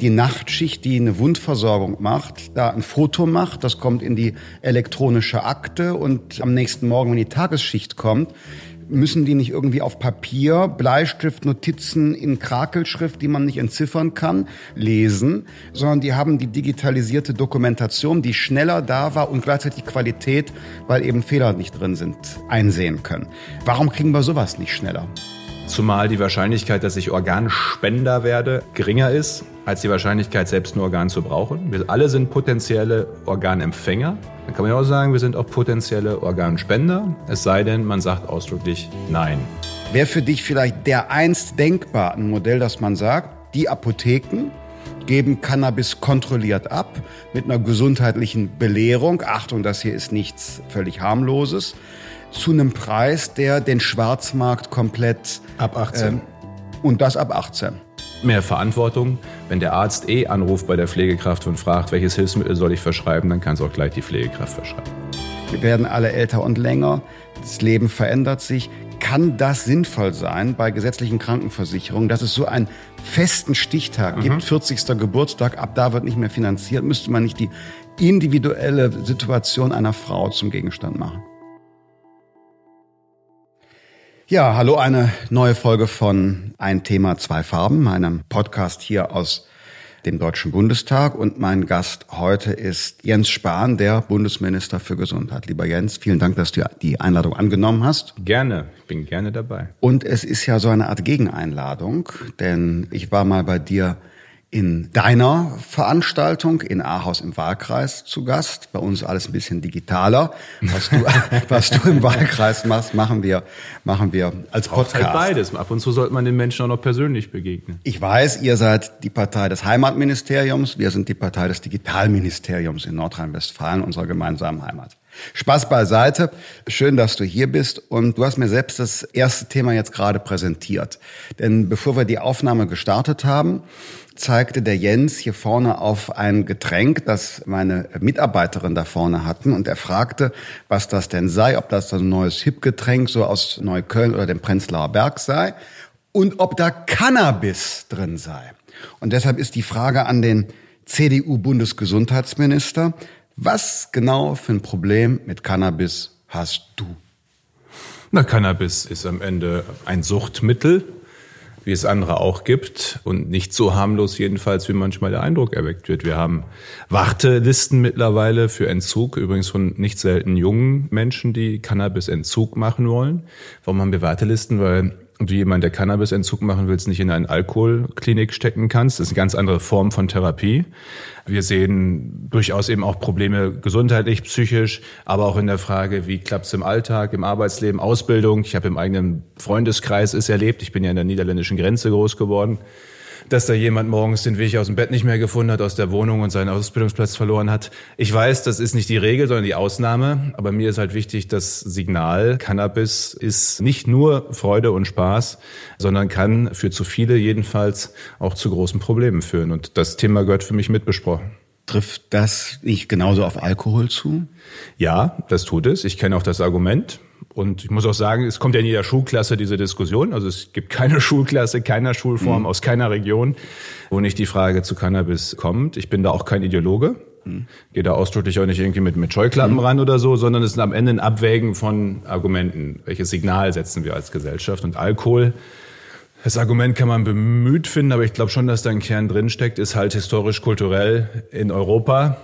die Nachtschicht, die eine Wundversorgung macht, da ein Foto macht, das kommt in die elektronische Akte und am nächsten Morgen, wenn die Tagesschicht kommt, müssen die nicht irgendwie auf Papier, Bleistift, Notizen in Krakelschrift, die man nicht entziffern kann, lesen, sondern die haben die digitalisierte Dokumentation, die schneller da war und gleichzeitig Qualität, weil eben Fehler nicht drin sind, einsehen können. Warum kriegen wir sowas nicht schneller? Zumal die Wahrscheinlichkeit, dass ich Organspender werde, geringer ist, als die Wahrscheinlichkeit, selbst ein Organ zu brauchen. Wir alle sind potenzielle Organempfänger. Dann kann man ja auch sagen, wir sind auch potenzielle Organspender, es sei denn, man sagt ausdrücklich Nein. Wäre für dich vielleicht der einst denkbar ein Modell, dass man sagt, die Apotheken geben Cannabis kontrolliert ab mit einer gesundheitlichen Belehrung. Achtung, das hier ist nichts völlig harmloses zu einem Preis, der den Schwarzmarkt komplett ab 18 ähm, und das ab 18. Mehr Verantwortung. Wenn der Arzt eh anruft bei der Pflegekraft und fragt, welches Hilfsmittel soll ich verschreiben, dann kann es auch gleich die Pflegekraft verschreiben. Wir werden alle älter und länger. Das Leben verändert sich. Kann das sinnvoll sein bei gesetzlichen Krankenversicherungen, dass es so einen festen Stichtag mhm. gibt, 40. Geburtstag, ab da wird nicht mehr finanziert? Müsste man nicht die individuelle Situation einer Frau zum Gegenstand machen? Ja, hallo, eine neue Folge von Ein Thema, zwei Farben, meinem Podcast hier aus dem Deutschen Bundestag. Und mein Gast heute ist Jens Spahn, der Bundesminister für Gesundheit. Lieber Jens, vielen Dank, dass du die Einladung angenommen hast. Gerne, ich bin gerne dabei. Und es ist ja so eine Art Gegeneinladung, denn ich war mal bei dir in deiner Veranstaltung in Ahaus im Wahlkreis zu Gast. Bei uns alles ein bisschen digitaler. Was du, was du im Wahlkreis machst, machen wir, machen wir als Podcast. Halt beides. Ab und zu sollte man den Menschen auch noch persönlich begegnen. Ich weiß, ihr seid die Partei des Heimatministeriums. Wir sind die Partei des Digitalministeriums in Nordrhein-Westfalen, unserer gemeinsamen Heimat. Spaß beiseite. Schön, dass du hier bist. Und du hast mir selbst das erste Thema jetzt gerade präsentiert. Denn bevor wir die Aufnahme gestartet haben, zeigte der Jens hier vorne auf ein Getränk, das meine Mitarbeiterin da vorne hatten. Und er fragte, was das denn sei, ob das ein neues Hip-Getränk so aus Neukölln oder dem Prenzlauer Berg sei und ob da Cannabis drin sei. Und deshalb ist die Frage an den CDU-Bundesgesundheitsminister, was genau für ein Problem mit Cannabis hast du? Na, Cannabis ist am Ende ein Suchtmittel wie es andere auch gibt und nicht so harmlos jedenfalls, wie manchmal der Eindruck erweckt wird. Wir haben Wartelisten mittlerweile für Entzug, übrigens von nicht selten jungen Menschen, die Cannabis-Entzug machen wollen. Warum haben wir Wartelisten? Weil du jemand, der Cannabis-Entzug machen willst, nicht in eine Alkoholklinik stecken kannst. Das ist eine ganz andere Form von Therapie. Wir sehen durchaus eben auch Probleme gesundheitlich, psychisch, aber auch in der Frage, wie klappt es im Alltag, im Arbeitsleben, Ausbildung. Ich habe im eigenen Freundeskreis es erlebt. Ich bin ja an der niederländischen Grenze groß geworden dass da jemand morgens den Weg aus dem Bett nicht mehr gefunden hat, aus der Wohnung und seinen Ausbildungsplatz verloren hat. Ich weiß, das ist nicht die Regel, sondern die Ausnahme. Aber mir ist halt wichtig, das Signal, Cannabis ist nicht nur Freude und Spaß, sondern kann für zu viele jedenfalls auch zu großen Problemen führen. Und das Thema gehört für mich mitbesprochen. Trifft das nicht genauso auf Alkohol zu? Ja, das tut es. Ich kenne auch das Argument. Und ich muss auch sagen, es kommt ja in jeder Schulklasse diese Diskussion. Also es gibt keine Schulklasse, keiner Schulform, mhm. aus keiner Region, wo nicht die Frage zu Cannabis kommt. Ich bin da auch kein Ideologe. Mhm. Gehe da ausdrücklich auch nicht irgendwie mit, mit Scheuklappen mhm. ran oder so, sondern es ist am Ende ein Abwägen von Argumenten. Welches Signal setzen wir als Gesellschaft? Und Alkohol das Argument kann man bemüht finden, aber ich glaube schon, dass da ein Kern drinsteckt, ist halt historisch-kulturell in Europa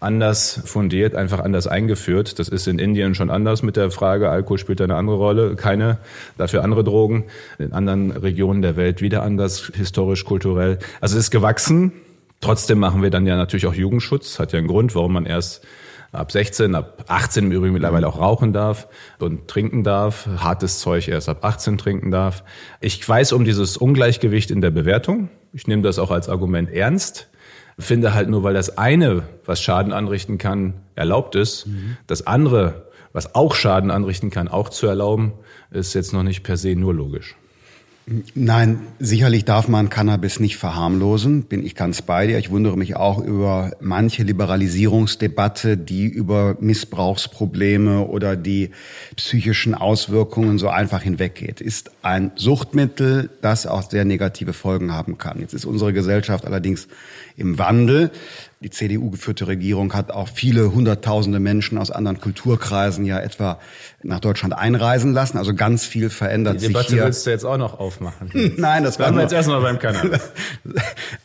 anders fundiert, einfach anders eingeführt. Das ist in Indien schon anders mit der Frage, Alkohol spielt eine andere Rolle, keine, dafür andere Drogen. In anderen Regionen der Welt wieder anders, historisch, kulturell. Also es ist gewachsen. Trotzdem machen wir dann ja natürlich auch Jugendschutz. Hat ja einen Grund, warum man erst ab 16, ab 18 im Übrigen mittlerweile auch rauchen darf und trinken darf, hartes Zeug erst ab 18 trinken darf. Ich weiß um dieses Ungleichgewicht in der Bewertung. Ich nehme das auch als Argument ernst. Finde halt nur, weil das eine, was Schaden anrichten kann, erlaubt ist, mhm. das andere, was auch Schaden anrichten kann, auch zu erlauben, ist jetzt noch nicht per se nur logisch. Nein, sicherlich darf man Cannabis nicht verharmlosen, bin ich ganz bei dir. Ich wundere mich auch über manche Liberalisierungsdebatte, die über Missbrauchsprobleme oder die psychischen Auswirkungen so einfach hinweggeht. Ist ein Suchtmittel, das auch sehr negative Folgen haben kann. Jetzt ist unsere Gesellschaft allerdings im Wandel. Die CDU-geführte Regierung hat auch viele hunderttausende Menschen aus anderen Kulturkreisen ja etwa nach Deutschland einreisen lassen. Also ganz viel verändert sich hier. Die Debatte willst du jetzt auch noch aufmachen. Nein, das Bleiben wir jetzt erstmal beim Kanal.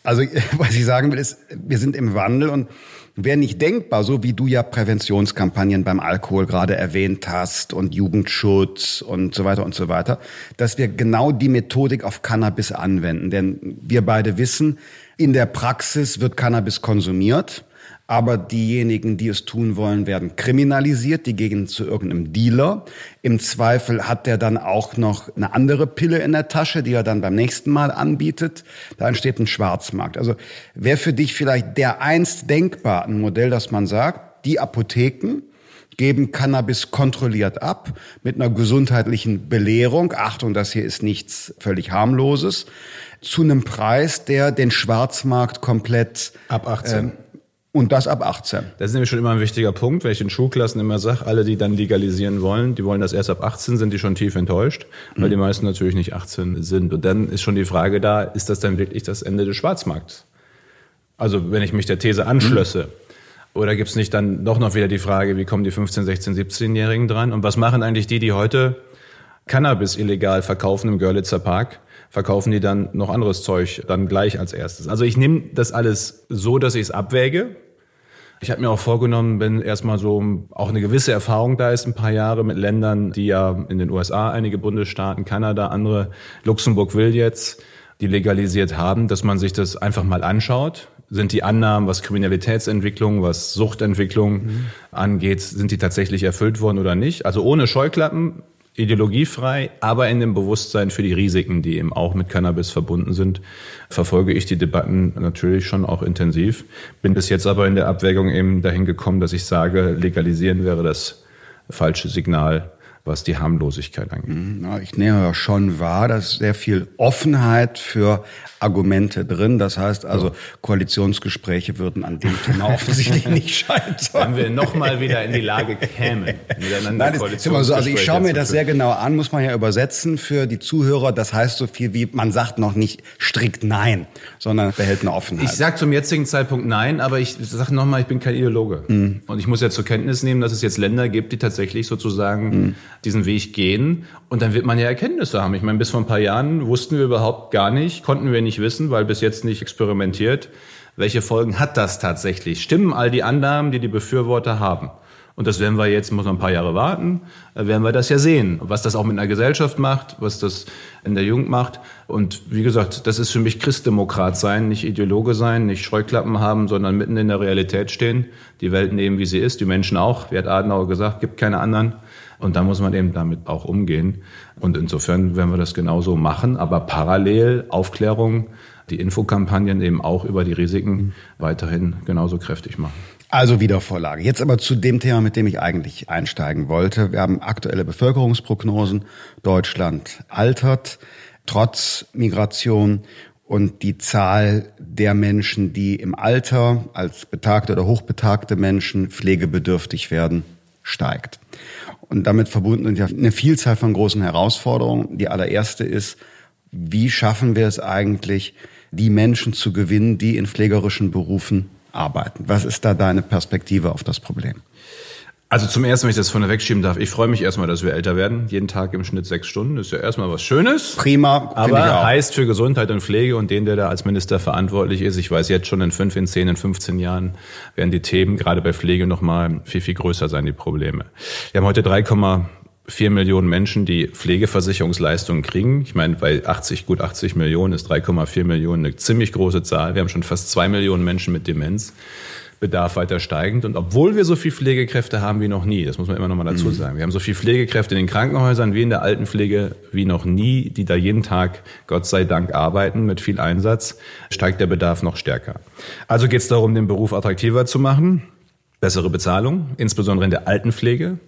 Also was ich sagen will, ist, wir sind im Wandel und wäre nicht denkbar, so wie du ja Präventionskampagnen beim Alkohol gerade erwähnt hast und Jugendschutz und so weiter und so weiter, dass wir genau die Methodik auf Cannabis anwenden. Denn wir beide wissen, in der Praxis wird Cannabis konsumiert, aber diejenigen, die es tun wollen, werden kriminalisiert, die gehen zu irgendeinem Dealer. Im Zweifel hat der dann auch noch eine andere Pille in der Tasche, die er dann beim nächsten Mal anbietet. Da entsteht ein Schwarzmarkt. Also wäre für dich vielleicht der einst denkbar ein Modell, dass man sagt, die Apotheken, geben Cannabis kontrolliert ab mit einer gesundheitlichen Belehrung. Achtung, das hier ist nichts völlig harmloses zu einem Preis, der den Schwarzmarkt komplett ab 18. Äh, und das ab 18. Das ist nämlich schon immer ein wichtiger Punkt, weil ich in Schulklassen immer sage, alle, die dann legalisieren wollen, die wollen das erst ab 18, sind die schon tief enttäuscht, weil mhm. die meisten natürlich nicht 18 sind. Und dann ist schon die Frage da, ist das dann wirklich das Ende des Schwarzmarkts? Also wenn ich mich der These anschlösse, mhm. oder gibt es nicht dann doch noch wieder die Frage, wie kommen die 15, 16, 17-Jährigen dran? Und was machen eigentlich die, die heute Cannabis illegal verkaufen im Görlitzer Park? Verkaufen die dann noch anderes Zeug dann gleich als erstes. Also ich nehme das alles so, dass ich es abwäge. Ich habe mir auch vorgenommen, wenn erstmal so auch eine gewisse Erfahrung da ist, ein paar Jahre mit Ländern, die ja in den USA, einige Bundesstaaten, Kanada, andere, Luxemburg will jetzt, die legalisiert haben, dass man sich das einfach mal anschaut. Sind die Annahmen, was Kriminalitätsentwicklung, was Suchtentwicklung mhm. angeht, sind die tatsächlich erfüllt worden oder nicht? Also ohne Scheuklappen ideologiefrei, aber in dem Bewusstsein für die Risiken, die eben auch mit Cannabis verbunden sind, verfolge ich die Debatten natürlich schon auch intensiv. Bin bis jetzt aber in der Abwägung eben dahin gekommen, dass ich sage, legalisieren wäre das falsche Signal was die Harmlosigkeit angeht. Mhm, ich nehme ja schon wahr, dass sehr viel Offenheit für Argumente drin. Das heißt also, Koalitionsgespräche würden an dem Thema offensichtlich nicht scheitern. Wenn wir nochmal wieder in die Lage kämen, miteinander Nein, das so. Also ich schaue mir das sehr genau an, muss man ja übersetzen für die Zuhörer. Das heißt so viel wie, man sagt noch nicht strikt Nein, sondern behält eine Offenheit. Ich sage zum jetzigen Zeitpunkt Nein, aber ich sage nochmal, ich bin kein Ideologe. Mhm. Und ich muss ja zur Kenntnis nehmen, dass es jetzt Länder gibt, die tatsächlich sozusagen mhm diesen Weg gehen und dann wird man ja Erkenntnisse haben. Ich meine, bis vor ein paar Jahren wussten wir überhaupt gar nicht, konnten wir nicht wissen, weil bis jetzt nicht experimentiert, welche Folgen hat das tatsächlich? Stimmen all die Annahmen, die die Befürworter haben? Und das werden wir jetzt, muss man ein paar Jahre warten, äh, werden wir das ja sehen, was das auch mit einer Gesellschaft macht, was das in der Jugend macht. Und wie gesagt, das ist für mich Christdemokrat sein, nicht Ideologe sein, nicht Scheuklappen haben, sondern mitten in der Realität stehen, die Welt nehmen, wie sie ist, die Menschen auch. Wie hat Adenauer gesagt, gibt keine anderen. Und da muss man eben damit auch umgehen. Und insofern werden wir das genauso machen, aber parallel Aufklärung, die Infokampagnen eben auch über die Risiken weiterhin genauso kräftig machen. Also Wiedervorlage. Jetzt aber zu dem Thema, mit dem ich eigentlich einsteigen wollte. Wir haben aktuelle Bevölkerungsprognosen. Deutschland altert trotz Migration und die Zahl der Menschen, die im Alter als betagte oder hochbetagte Menschen pflegebedürftig werden, steigt. Und damit verbunden sind ja eine Vielzahl von großen Herausforderungen. Die allererste ist, wie schaffen wir es eigentlich, die Menschen zu gewinnen, die in pflegerischen Berufen arbeiten? Was ist da deine Perspektive auf das Problem? Also zum ersten, wenn ich das vorne wegschieben darf, ich freue mich erstmal, dass wir älter werden. Jeden Tag im Schnitt sechs Stunden. Das ist ja erstmal was Schönes. Prima. Aber heißt für Gesundheit und Pflege und den, der da als Minister verantwortlich ist, ich weiß jetzt schon, in fünf, in zehn, in 15 Jahren werden die Themen gerade bei Pflege nochmal viel, viel größer sein, die Probleme. Wir haben heute 3,4 Millionen Menschen, die Pflegeversicherungsleistungen kriegen. Ich meine, bei 80, gut 80 Millionen ist 3,4 Millionen eine ziemlich große Zahl. Wir haben schon fast zwei Millionen Menschen mit Demenz. Bedarf weiter steigend. Und obwohl wir so viel Pflegekräfte haben wie noch nie, das muss man immer noch mal dazu mhm. sagen, wir haben so viel Pflegekräfte in den Krankenhäusern wie in der Altenpflege wie noch nie, die da jeden Tag, Gott sei Dank, arbeiten mit viel Einsatz, steigt der Bedarf noch stärker. Also geht es darum, den Beruf attraktiver zu machen, bessere Bezahlung, insbesondere in der Altenpflege.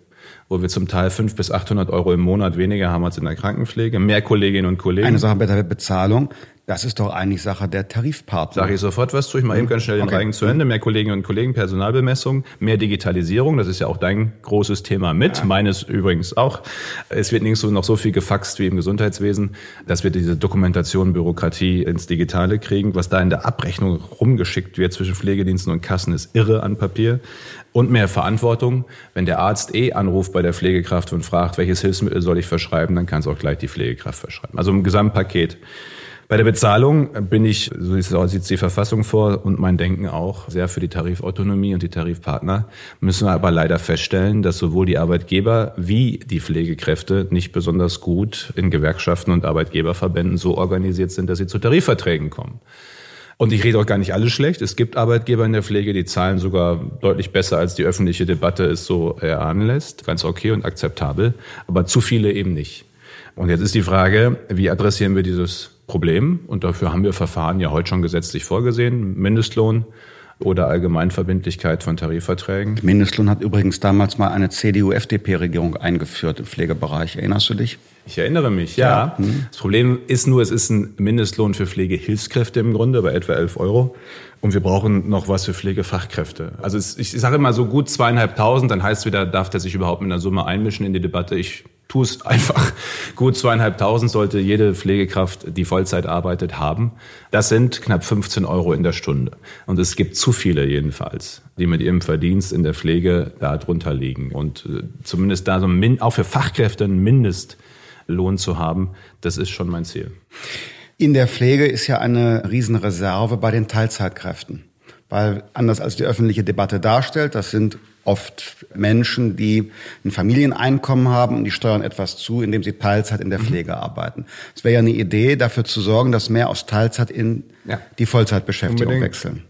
wo wir zum Teil 500 bis 800 Euro im Monat weniger haben als in der Krankenpflege, mehr Kolleginnen und Kollegen. Eine Sache bei der Bezahlung. Das ist doch eigentlich Sache der Tarifpartner. Sage ich sofort was zu. Ich mache eben ganz schnell den okay. Reigen zu Ende. Mehr Kolleginnen und Kollegen, Personalbemessung, mehr Digitalisierung. Das ist ja auch dein großes Thema mit. Ja. Meines übrigens auch. Es wird so, noch so viel gefaxt wie im Gesundheitswesen, dass wir diese Dokumentation, Bürokratie ins Digitale kriegen. Was da in der Abrechnung rumgeschickt wird zwischen Pflegediensten und Kassen ist irre an Papier. Und mehr Verantwortung. Wenn der Arzt eh anruft bei der Pflegekraft und fragt, welches Hilfsmittel soll ich verschreiben, dann kann es auch gleich die Pflegekraft verschreiben. Also im Gesamtpaket. Bei der Bezahlung bin ich, so sieht die Verfassung vor und mein Denken auch, sehr für die Tarifautonomie und die Tarifpartner. Müssen wir aber leider feststellen, dass sowohl die Arbeitgeber wie die Pflegekräfte nicht besonders gut in Gewerkschaften und Arbeitgeberverbänden so organisiert sind, dass sie zu Tarifverträgen kommen. Und ich rede auch gar nicht alles schlecht. Es gibt Arbeitgeber in der Pflege, die zahlen sogar deutlich besser, als die öffentliche Debatte es so erahnen lässt. Ganz okay und akzeptabel. Aber zu viele eben nicht. Und jetzt ist die Frage, wie adressieren wir dieses Problem. Und dafür haben wir Verfahren ja heute schon gesetzlich vorgesehen. Mindestlohn oder Allgemeinverbindlichkeit von Tarifverträgen. Mindestlohn hat übrigens damals mal eine CDU-FDP-Regierung eingeführt im Pflegebereich. Erinnerst du dich? Ich erinnere mich, ja. ja. Hm. Das Problem ist nur, es ist ein Mindestlohn für Pflegehilfskräfte im Grunde bei etwa 11 Euro. Und wir brauchen noch was für Pflegefachkräfte. Also es, ich sage immer so gut zweieinhalbtausend, dann heißt es wieder, darf der sich überhaupt mit einer Summe einmischen in die Debatte. Ich tue es einfach. Gut zweieinhalbtausend sollte jede Pflegekraft, die Vollzeit arbeitet, haben. Das sind knapp 15 Euro in der Stunde. Und es gibt zu viele jedenfalls, die mit ihrem Verdienst in der Pflege da drunter liegen. Und äh, zumindest da so ein, auch für Fachkräfte einen Mindestlohn zu haben, das ist schon mein Ziel. In der Pflege ist ja eine Riesenreserve bei den Teilzeitkräften. Weil anders als die öffentliche Debatte darstellt, das sind oft Menschen, die ein Familieneinkommen haben und die steuern etwas zu, indem sie Teilzeit in der mhm. Pflege mhm. arbeiten. Es wäre ja eine Idee, dafür zu sorgen, dass mehr aus Teilzeit in ja. die Vollzeitbeschäftigung unbedingt. wechseln.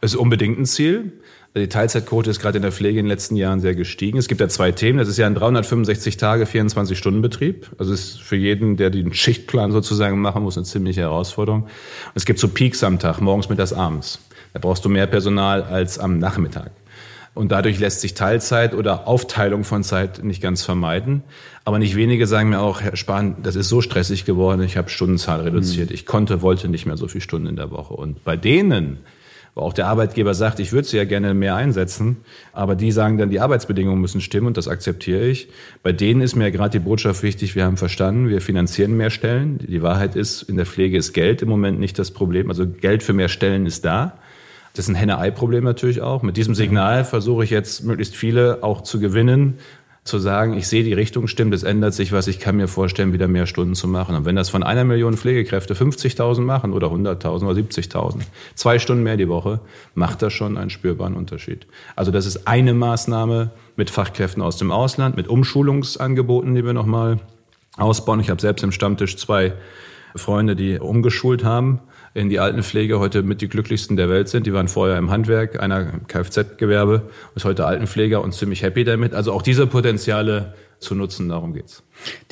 Es ist unbedingt ein Ziel. Die Teilzeitquote ist gerade in der Pflege in den letzten Jahren sehr gestiegen. Es gibt ja zwei Themen. Das ist ja ein 365 Tage, 24 Stunden Betrieb. Also ist für jeden, der den Schichtplan sozusagen machen muss, eine ziemliche Herausforderung. Und es gibt so Peaks am Tag, morgens, mittags, abends. Da brauchst du mehr Personal als am Nachmittag. Und dadurch lässt sich Teilzeit oder Aufteilung von Zeit nicht ganz vermeiden. Aber nicht wenige sagen mir auch, Herr Spahn, das ist so stressig geworden, ich habe Stundenzahl reduziert. Ich konnte, wollte nicht mehr so viele Stunden in der Woche. Und bei denen, wo auch der Arbeitgeber sagt, ich würde sie ja gerne mehr einsetzen, aber die sagen dann, die Arbeitsbedingungen müssen stimmen und das akzeptiere ich. Bei denen ist mir gerade die Botschaft wichtig, wir haben verstanden, wir finanzieren mehr Stellen. Die Wahrheit ist, in der Pflege ist Geld im Moment nicht das Problem. Also Geld für mehr Stellen ist da. Das ist ein Henne-Ei-Problem natürlich auch. Mit diesem Signal versuche ich jetzt möglichst viele auch zu gewinnen, zu sagen, ich sehe die Richtung stimmt, es ändert sich was, ich kann mir vorstellen, wieder mehr Stunden zu machen. Und wenn das von einer Million Pflegekräfte 50.000 machen oder 100.000 oder 70.000, zwei Stunden mehr die Woche, macht das schon einen spürbaren Unterschied. Also das ist eine Maßnahme mit Fachkräften aus dem Ausland, mit Umschulungsangeboten, die wir nochmal ausbauen. Ich habe selbst im Stammtisch zwei Freunde, die umgeschult haben in die Altenpflege heute mit die glücklichsten der Welt sind. Die waren vorher im Handwerk, einer Kfz-Gewerbe, ist heute Altenpfleger und ziemlich happy damit. Also auch diese Potenziale zu nutzen, darum geht's.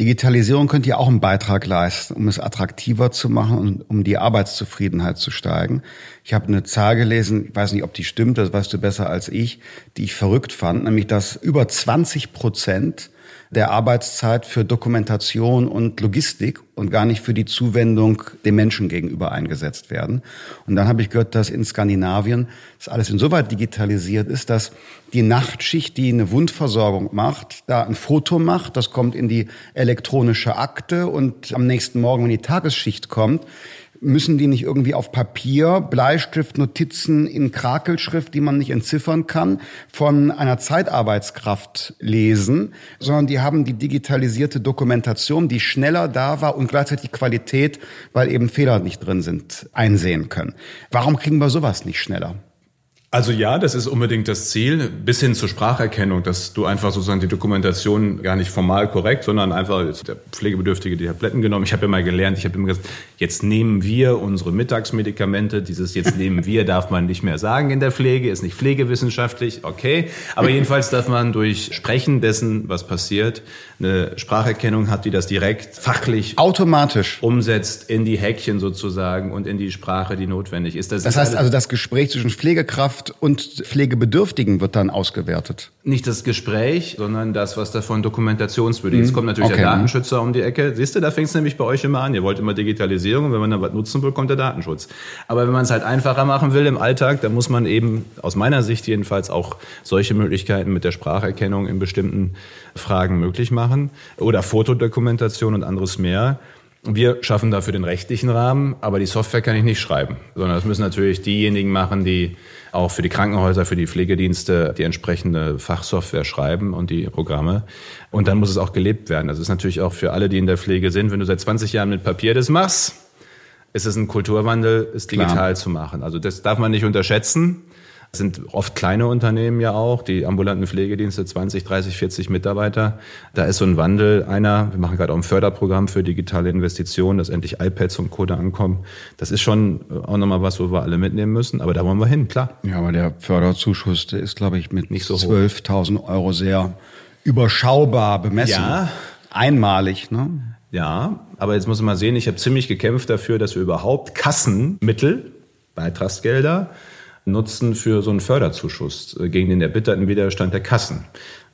Digitalisierung könnte ja auch einen Beitrag leisten, um es attraktiver zu machen und um die Arbeitszufriedenheit zu steigen. Ich habe eine Zahl gelesen, ich weiß nicht, ob die stimmt, das weißt du besser als ich, die ich verrückt fand, nämlich dass über 20 Prozent der Arbeitszeit für Dokumentation und Logistik und gar nicht für die Zuwendung dem Menschen gegenüber eingesetzt werden. Und dann habe ich gehört, dass in Skandinavien das alles insoweit digitalisiert ist, dass die Nachtschicht, die eine Wundversorgung macht, da ein Foto macht, das kommt in die elektronische Akte und am nächsten Morgen, wenn die Tagesschicht kommt, Müssen die nicht irgendwie auf Papier, Bleistift, Notizen in Krakelschrift, die man nicht entziffern kann, von einer Zeitarbeitskraft lesen, sondern die haben die digitalisierte Dokumentation, die schneller da war und gleichzeitig Qualität, weil eben Fehler nicht drin sind, einsehen können. Warum kriegen wir sowas nicht schneller? Also ja, das ist unbedingt das Ziel, bis hin zur Spracherkennung, dass du einfach sozusagen die Dokumentation gar nicht formal korrekt, sondern einfach der Pflegebedürftige die Tabletten genommen. Ich habe immer gelernt, ich habe immer gesagt, jetzt nehmen wir unsere Mittagsmedikamente. Dieses jetzt nehmen wir darf man nicht mehr sagen in der Pflege, ist nicht pflegewissenschaftlich, okay. Aber jedenfalls darf man durch Sprechen dessen, was passiert, eine Spracherkennung hat, die das direkt fachlich automatisch umsetzt in die Häkchen sozusagen und in die Sprache, die notwendig ist. Das, das heißt also, das Gespräch zwischen Pflegekraft Pflegekraft und Pflegebedürftigen wird dann ausgewertet. Nicht das Gespräch, sondern das, was davon dokumentationswürdig ist. Jetzt kommt natürlich okay. der Datenschützer um die Ecke. Siehst du, da fängt es nämlich bei euch immer an. Ihr wollt immer Digitalisierung und wenn man dann was nutzen will, kommt der Datenschutz. Aber wenn man es halt einfacher machen will im Alltag, dann muss man eben aus meiner Sicht jedenfalls auch solche Möglichkeiten mit der Spracherkennung in bestimmten Fragen möglich machen oder Fotodokumentation und anderes mehr. Wir schaffen dafür den rechtlichen Rahmen, aber die Software kann ich nicht schreiben, sondern das müssen natürlich diejenigen machen, die auch für die Krankenhäuser, für die Pflegedienste die entsprechende Fachsoftware schreiben und die Programme. Und dann muss es auch gelebt werden. Das ist natürlich auch für alle, die in der Pflege sind, wenn du seit 20 Jahren mit Papier das machst, ist es ein Kulturwandel, es digital Klar. zu machen. Also das darf man nicht unterschätzen. Das sind oft kleine Unternehmen ja auch, die ambulanten Pflegedienste, 20, 30, 40 Mitarbeiter. Da ist so ein Wandel einer. Wir machen gerade auch ein Förderprogramm für digitale Investitionen, dass endlich iPads und Code ankommen. Das ist schon auch nochmal was, wo wir alle mitnehmen müssen. Aber da wollen wir hin, klar. Ja, aber der Förderzuschuss, der ist, glaube ich, mit nicht so 12.000 Euro sehr überschaubar bemessen. Ja. Einmalig, ne? Ja, aber jetzt muss man mal sehen, ich habe ziemlich gekämpft dafür, dass wir überhaupt Kassenmittel, Beitragsgelder, nutzen für so einen Förderzuschuss äh, gegen den erbitterten Widerstand der Kassen.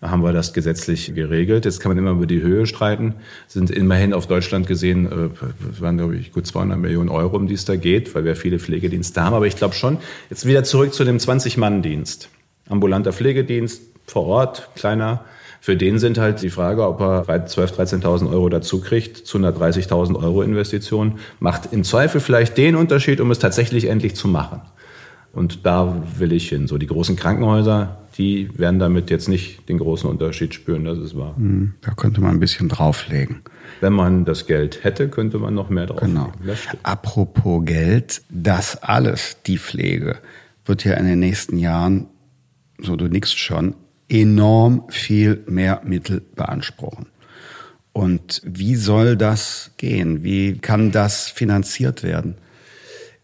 Da haben wir das gesetzlich geregelt. Jetzt kann man immer über die Höhe streiten. Sind immerhin auf Deutschland gesehen, äh, waren glaube ich gut 200 Millionen Euro, um die es da geht, weil wir viele Pflegedienste haben. Aber ich glaube schon, jetzt wieder zurück zu dem 20-Mann-Dienst. Ambulanter Pflegedienst vor Ort, kleiner. Für den sind halt die Frage, ob er 12.000, 13.000 Euro dazu kriegt zu einer 30.000 Euro Investition, macht im Zweifel vielleicht den Unterschied, um es tatsächlich endlich zu machen. Und da will ich hin. So die großen Krankenhäuser, die werden damit jetzt nicht den großen Unterschied spüren, das ist wahr. Hm, da könnte man ein bisschen drauflegen. Wenn man das Geld hätte, könnte man noch mehr drauflegen. Genau. Apropos Geld, das alles, die Pflege, wird ja in den nächsten Jahren, so du nix schon, enorm viel mehr Mittel beanspruchen. Und wie soll das gehen? Wie kann das finanziert werden?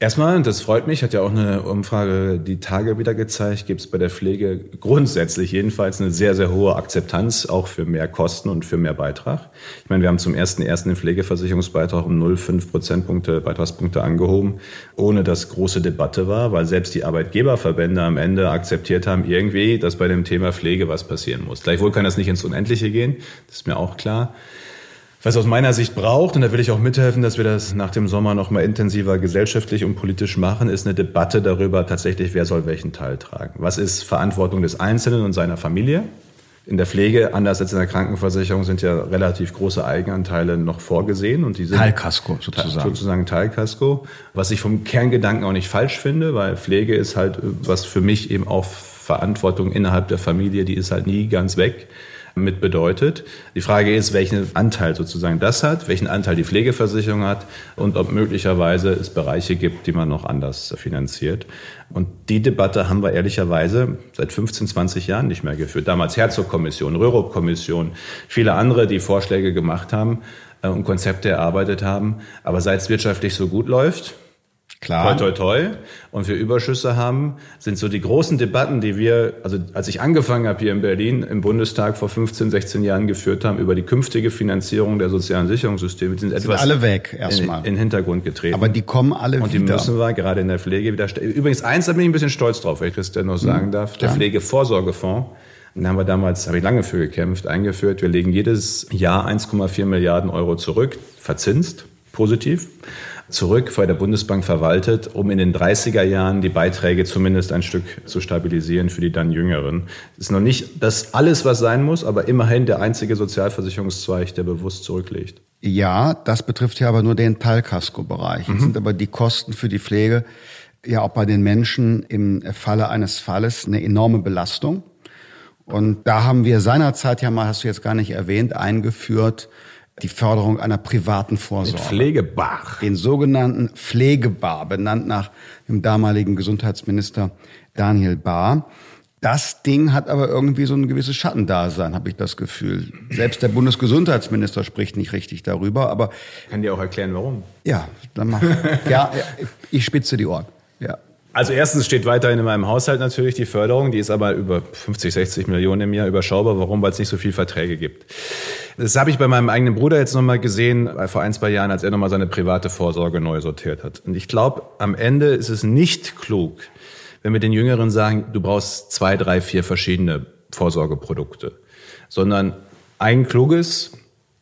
Erstmal, das freut mich, hat ja auch eine Umfrage die Tage wieder gezeigt, gibt es bei der Pflege grundsätzlich jedenfalls eine sehr, sehr hohe Akzeptanz, auch für mehr Kosten und für mehr Beitrag. Ich meine, wir haben zum ersten ersten den Pflegeversicherungsbeitrag um 0,5 Prozentpunkte, Beitragspunkte angehoben, ohne dass große Debatte war, weil selbst die Arbeitgeberverbände am Ende akzeptiert haben, irgendwie, dass bei dem Thema Pflege was passieren muss. Gleichwohl kann das nicht ins Unendliche gehen, das ist mir auch klar. Was aus meiner Sicht braucht, und da will ich auch mithelfen, dass wir das nach dem Sommer noch mal intensiver gesellschaftlich und politisch machen, ist eine Debatte darüber tatsächlich, wer soll welchen Teil tragen. Was ist Verantwortung des Einzelnen und seiner Familie? In der Pflege, anders als in der Krankenversicherung, sind ja relativ große Eigenanteile noch vorgesehen und die sind Teilkasko sozusagen. sozusagen Teilkasko, was ich vom Kerngedanken auch nicht falsch finde, weil Pflege ist halt was für mich eben auch Verantwortung innerhalb der Familie, die ist halt nie ganz weg mit bedeutet. Die Frage ist, welchen Anteil sozusagen das hat, welchen Anteil die Pflegeversicherung hat und ob möglicherweise es Bereiche gibt, die man noch anders finanziert. Und die Debatte haben wir ehrlicherweise seit 15, 20 Jahren nicht mehr geführt. Damals Herzog-Kommission, Röhrup-Kommission, viele andere, die Vorschläge gemacht haben äh, und Konzepte erarbeitet haben. Aber seit es wirtschaftlich so gut läuft, Klar. Toi, toi, toi. Und wir Überschüsse haben, sind so die großen Debatten, die wir, also als ich angefangen habe hier in Berlin im Bundestag vor 15, 16 Jahren geführt haben, über die künftige Finanzierung der sozialen Sicherungssysteme, die sind, sind etwas alle weg erstmal. In, in den Hintergrund getreten. Aber die kommen alle Und wieder. Und die müssen wir gerade in der Pflege wieder stellen. Übrigens, eins, da bin ich ein bisschen stolz drauf, wenn ich das denn noch sagen hm. darf. Der. Pflegevorsorgefonds. Den haben wir damals, habe ich lange für gekämpft, eingeführt. Wir legen jedes Jahr 1,4 Milliarden Euro zurück, verzinst, positiv zurück bei der Bundesbank verwaltet, um in den 30er Jahren die Beiträge zumindest ein Stück zu stabilisieren für die dann Jüngeren. Das ist noch nicht das alles, was sein muss, aber immerhin der einzige Sozialversicherungszweig, der bewusst zurücklegt. Ja, das betrifft ja aber nur den Teilkasko-Bereich. Mhm. sind aber die Kosten für die Pflege ja auch bei den Menschen im Falle eines Falles eine enorme Belastung. Und da haben wir seinerzeit ja mal, hast du jetzt gar nicht erwähnt, eingeführt, die Förderung einer privaten Vorsorge. Den Pflegebar. Den sogenannten Pflegebar, benannt nach dem damaligen Gesundheitsminister Daniel Bahr. Das Ding hat aber irgendwie so ein gewisses Schattendasein, habe ich das Gefühl. Selbst der Bundesgesundheitsminister spricht nicht richtig darüber, aber kann dir auch erklären, warum? Ja, dann mach. ja, ich spitze die Ohren. Ja. Also erstens steht weiterhin in meinem Haushalt natürlich die Förderung, die ist aber über 50, 60 Millionen im Jahr überschaubar. Warum? Weil es nicht so viel Verträge gibt. Das habe ich bei meinem eigenen Bruder jetzt nochmal gesehen, vor ein, zwei Jahren, als er nochmal seine private Vorsorge neu sortiert hat. Und ich glaube, am Ende ist es nicht klug, wenn wir den Jüngeren sagen, du brauchst zwei, drei, vier verschiedene Vorsorgeprodukte, sondern ein kluges,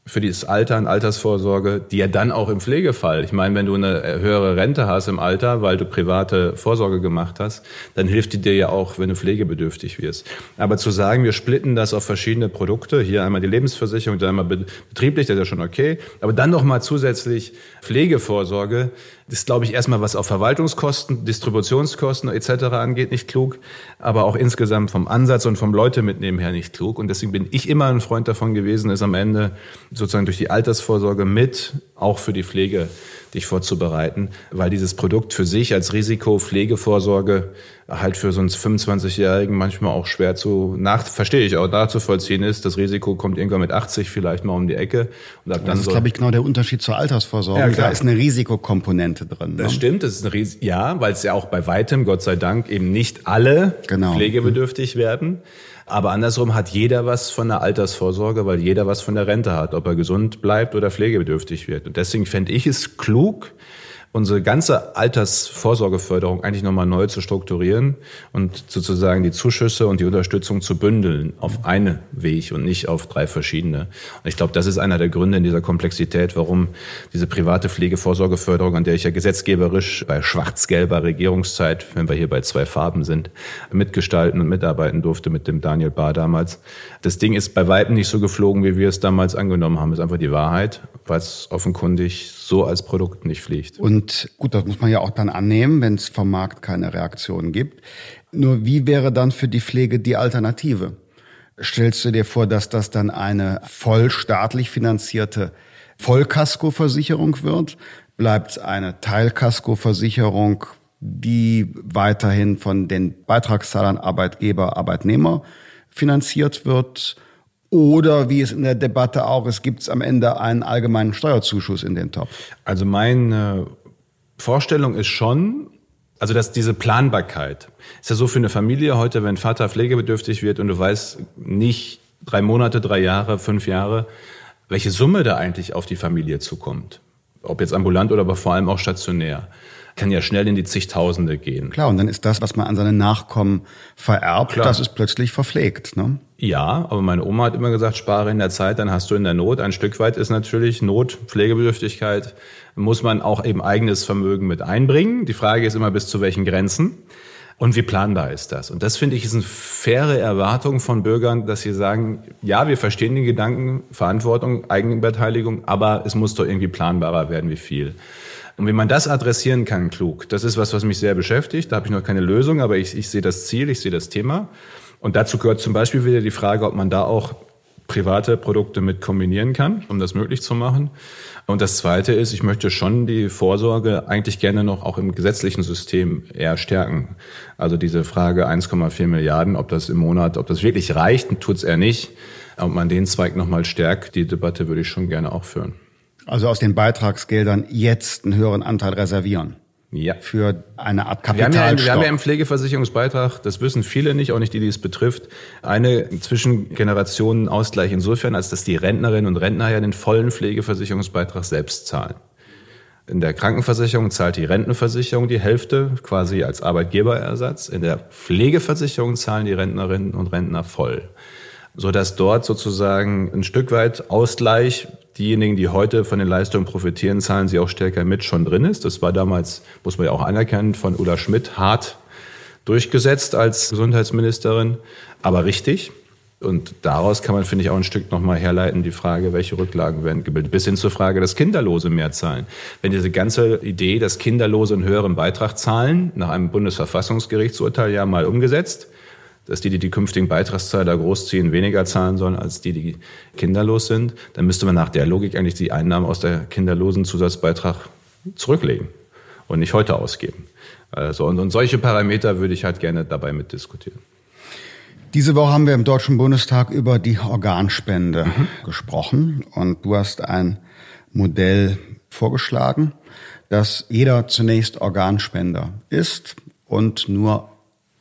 für das Alter und Altersvorsorge, die ja dann auch im Pflegefall. Ich meine, wenn du eine höhere Rente hast im Alter, weil du private Vorsorge gemacht hast, dann hilft die dir ja auch, wenn du pflegebedürftig wirst. Aber zu sagen, wir splitten das auf verschiedene Produkte, hier einmal die Lebensversicherung, dann einmal betrieblich, das ist ja schon okay, aber dann noch mal zusätzlich Pflegevorsorge, ist, glaube ich, erstmal was auf Verwaltungskosten, Distributionskosten etc. angeht, nicht klug, aber auch insgesamt vom Ansatz und vom Leute mitnehmen her nicht klug. Und deswegen bin ich immer ein Freund davon gewesen, es am Ende sozusagen durch die Altersvorsorge mit auch für die Pflege dich vorzubereiten, weil dieses Produkt für sich als Risiko Pflegevorsorge halt für so einen 25-Jährigen manchmal auch schwer zu nach verstehe ich auch nachzuvollziehen ist. Das Risiko kommt irgendwann mit 80 vielleicht mal um die Ecke und ab dann das ist glaube ich genau der Unterschied zur Altersvorsorge. Ja, da ist eine Risikokomponente drin. Ne? Das stimmt, das ist ein Ris ja, weil es ja auch bei weitem Gott sei Dank eben nicht alle genau. pflegebedürftig werden. Aber andersrum hat jeder was von der Altersvorsorge, weil jeder was von der Rente hat, ob er gesund bleibt oder pflegebedürftig wird. Und deswegen fände ich es klug, unsere ganze Altersvorsorgeförderung eigentlich nochmal neu zu strukturieren und sozusagen die Zuschüsse und die Unterstützung zu bündeln auf einen Weg und nicht auf drei verschiedene. Und ich glaube, das ist einer der Gründe in dieser Komplexität, warum diese private Pflegevorsorgeförderung, an der ich ja gesetzgeberisch bei schwarz-gelber Regierungszeit, wenn wir hier bei zwei Farben sind, mitgestalten und mitarbeiten durfte mit dem Daniel Bahr damals. Das Ding ist bei weitem nicht so geflogen, wie wir es damals angenommen haben. Das ist einfach die Wahrheit, weil es offenkundig so als Produkt nicht fliegt. Und gut, das muss man ja auch dann annehmen, wenn es vom Markt keine Reaktion gibt. Nur wie wäre dann für die Pflege die Alternative? Stellst du dir vor, dass das dann eine voll staatlich finanzierte Vollkaskoversicherung wird? Bleibt es eine Teilkaskoversicherung, die weiterhin von den Beitragszahlern Arbeitgeber, Arbeitnehmer finanziert wird? Oder wie es in der Debatte auch ist, gibt es am Ende einen allgemeinen Steuerzuschuss in den Topf? Also meine Vorstellung ist schon, also dass diese Planbarkeit ist ja so für eine Familie heute, wenn Vater pflegebedürftig wird und du weißt nicht drei Monate, drei Jahre, fünf Jahre, welche Summe da eigentlich auf die Familie zukommt. Ob jetzt ambulant oder aber vor allem auch stationär kann ja schnell in die zigtausende gehen. Klar, und dann ist das, was man an seine Nachkommen vererbt, Klar. das ist plötzlich verpflegt. Ne? Ja, aber meine Oma hat immer gesagt, spare in der Zeit, dann hast du in der Not. Ein Stück weit ist natürlich Not, Pflegebedürftigkeit, muss man auch eben eigenes Vermögen mit einbringen. Die Frage ist immer, bis zu welchen Grenzen. Und wie planbar ist das? Und das finde ich ist eine faire Erwartung von Bürgern, dass sie sagen, ja, wir verstehen den Gedanken, Verantwortung, Eigenbeteiligung, aber es muss doch irgendwie planbarer werden, wie viel. Und wie man das adressieren kann, klug, das ist was, was mich sehr beschäftigt. Da habe ich noch keine Lösung, aber ich, ich sehe das Ziel, ich sehe das Thema. Und dazu gehört zum Beispiel wieder die Frage, ob man da auch private Produkte mit kombinieren kann, um das möglich zu machen. Und das Zweite ist, ich möchte schon die Vorsorge eigentlich gerne noch auch im gesetzlichen System eher stärken. Also diese Frage 1,4 Milliarden, ob das im Monat, ob das wirklich reicht, tut es eher nicht. Ob man den Zweig nochmal stärkt, die Debatte würde ich schon gerne auch führen. Also aus den Beitragsgeldern jetzt einen höheren Anteil reservieren. Ja. Für eine Art Kapitalstock. Wir haben, ja, wir haben ja im Pflegeversicherungsbeitrag, das wissen viele nicht, auch nicht die, die es betrifft, eine Zwischengenerationenausgleich insofern, als dass die Rentnerinnen und Rentner ja den vollen Pflegeversicherungsbeitrag selbst zahlen. In der Krankenversicherung zahlt die Rentenversicherung die Hälfte quasi als Arbeitgeberersatz. In der Pflegeversicherung zahlen die Rentnerinnen und Rentner voll. Sodass dort sozusagen ein Stück weit Ausgleich diejenigen, die heute von den Leistungen profitieren, zahlen sie auch stärker mit, schon drin ist. Das war damals, muss man ja auch anerkennen, von Ulla Schmidt hart durchgesetzt als Gesundheitsministerin, aber richtig. Und daraus kann man, finde ich, auch ein Stück nochmal herleiten, die Frage, welche Rücklagen werden gebildet, bis hin zur Frage, dass Kinderlose mehr zahlen. Wenn diese ganze Idee, dass Kinderlose einen höheren Beitrag zahlen, nach einem Bundesverfassungsgerichtsurteil ja mal umgesetzt, dass die, die die künftigen Beitragszahler großziehen, weniger zahlen sollen als die, die kinderlos sind, dann müsste man nach der Logik eigentlich die Einnahmen aus der kinderlosen Zusatzbeitrag zurücklegen und nicht heute ausgeben. Also, und, und solche Parameter würde ich halt gerne dabei mitdiskutieren. Diese Woche haben wir im Deutschen Bundestag über die Organspende mhm. gesprochen und du hast ein Modell vorgeschlagen, dass jeder zunächst Organspender ist und nur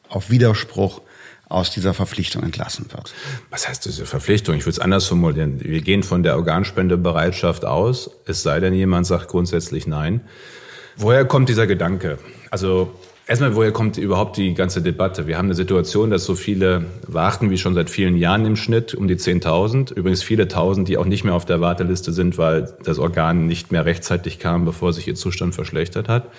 auf Widerspruch aus dieser Verpflichtung entlassen wird. Was heißt diese Verpflichtung? Ich würde es anders formulieren. Wir gehen von der Organspendebereitschaft aus, es sei denn, jemand sagt grundsätzlich nein. Woher kommt dieser Gedanke? Also Erstmal, woher kommt überhaupt die ganze Debatte? Wir haben eine Situation, dass so viele warten wie schon seit vielen Jahren im Schnitt, um die 10.000. Übrigens viele Tausend, die auch nicht mehr auf der Warteliste sind, weil das Organ nicht mehr rechtzeitig kam, bevor sich ihr Zustand verschlechtert hat.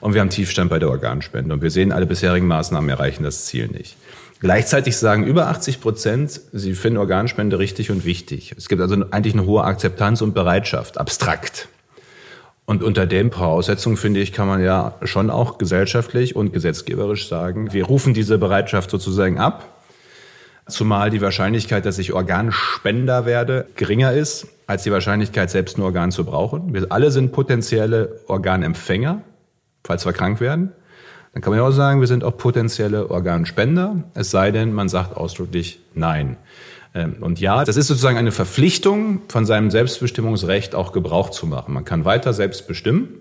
Und wir haben Tiefstand bei der Organspende. Und wir sehen, alle bisherigen Maßnahmen erreichen das Ziel nicht. Gleichzeitig sagen über 80 Prozent, sie finden Organspende richtig und wichtig. Es gibt also eigentlich eine hohe Akzeptanz und Bereitschaft, abstrakt. Und unter den Voraussetzungen, finde ich, kann man ja schon auch gesellschaftlich und gesetzgeberisch sagen, wir rufen diese Bereitschaft sozusagen ab. Zumal die Wahrscheinlichkeit, dass ich Organspender werde, geringer ist als die Wahrscheinlichkeit, selbst ein Organ zu brauchen. Wir alle sind potenzielle Organempfänger, falls wir krank werden. Dann kann man ja auch sagen, wir sind auch potenzielle Organspender, es sei denn, man sagt ausdrücklich Nein. Ähm, und ja, das ist sozusagen eine Verpflichtung, von seinem Selbstbestimmungsrecht auch Gebrauch zu machen. Man kann weiter selbst bestimmen.